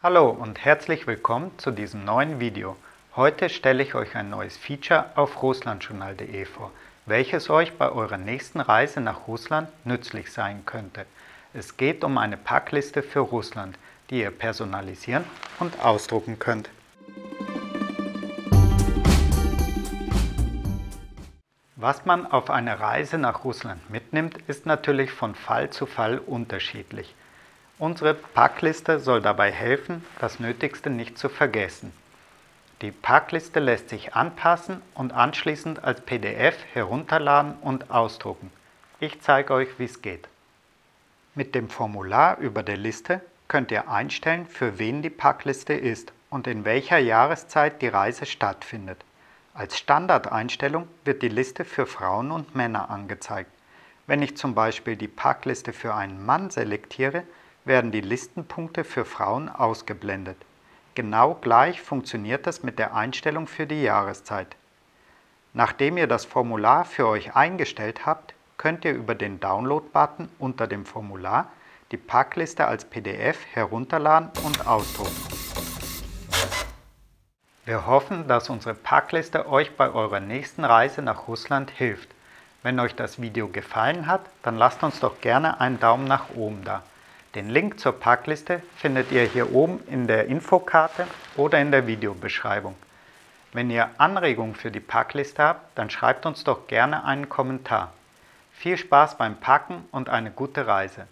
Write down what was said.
Hallo und herzlich willkommen zu diesem neuen Video. Heute stelle ich euch ein neues Feature auf russlandjournal.de vor, welches euch bei eurer nächsten Reise nach Russland nützlich sein könnte. Es geht um eine Packliste für Russland, die ihr personalisieren und ausdrucken könnt. Was man auf einer Reise nach Russland mitnimmt, ist natürlich von Fall zu Fall unterschiedlich. Unsere Packliste soll dabei helfen, das Nötigste nicht zu vergessen. Die Packliste lässt sich anpassen und anschließend als PDF herunterladen und ausdrucken. Ich zeige euch, wie es geht. Mit dem Formular über der Liste könnt ihr einstellen, für wen die Packliste ist und in welcher Jahreszeit die Reise stattfindet. Als Standardeinstellung wird die Liste für Frauen und Männer angezeigt. Wenn ich zum Beispiel die Packliste für einen Mann selektiere, werden die Listenpunkte für Frauen ausgeblendet. Genau gleich funktioniert das mit der Einstellung für die Jahreszeit. Nachdem ihr das Formular für euch eingestellt habt, könnt ihr über den Download-Button unter dem Formular die Packliste als PDF herunterladen und ausdrucken. Wir hoffen, dass unsere Packliste euch bei eurer nächsten Reise nach Russland hilft. Wenn euch das Video gefallen hat, dann lasst uns doch gerne einen Daumen nach oben da. Den Link zur Packliste findet ihr hier oben in der Infokarte oder in der Videobeschreibung. Wenn ihr Anregungen für die Packliste habt, dann schreibt uns doch gerne einen Kommentar. Viel Spaß beim Packen und eine gute Reise!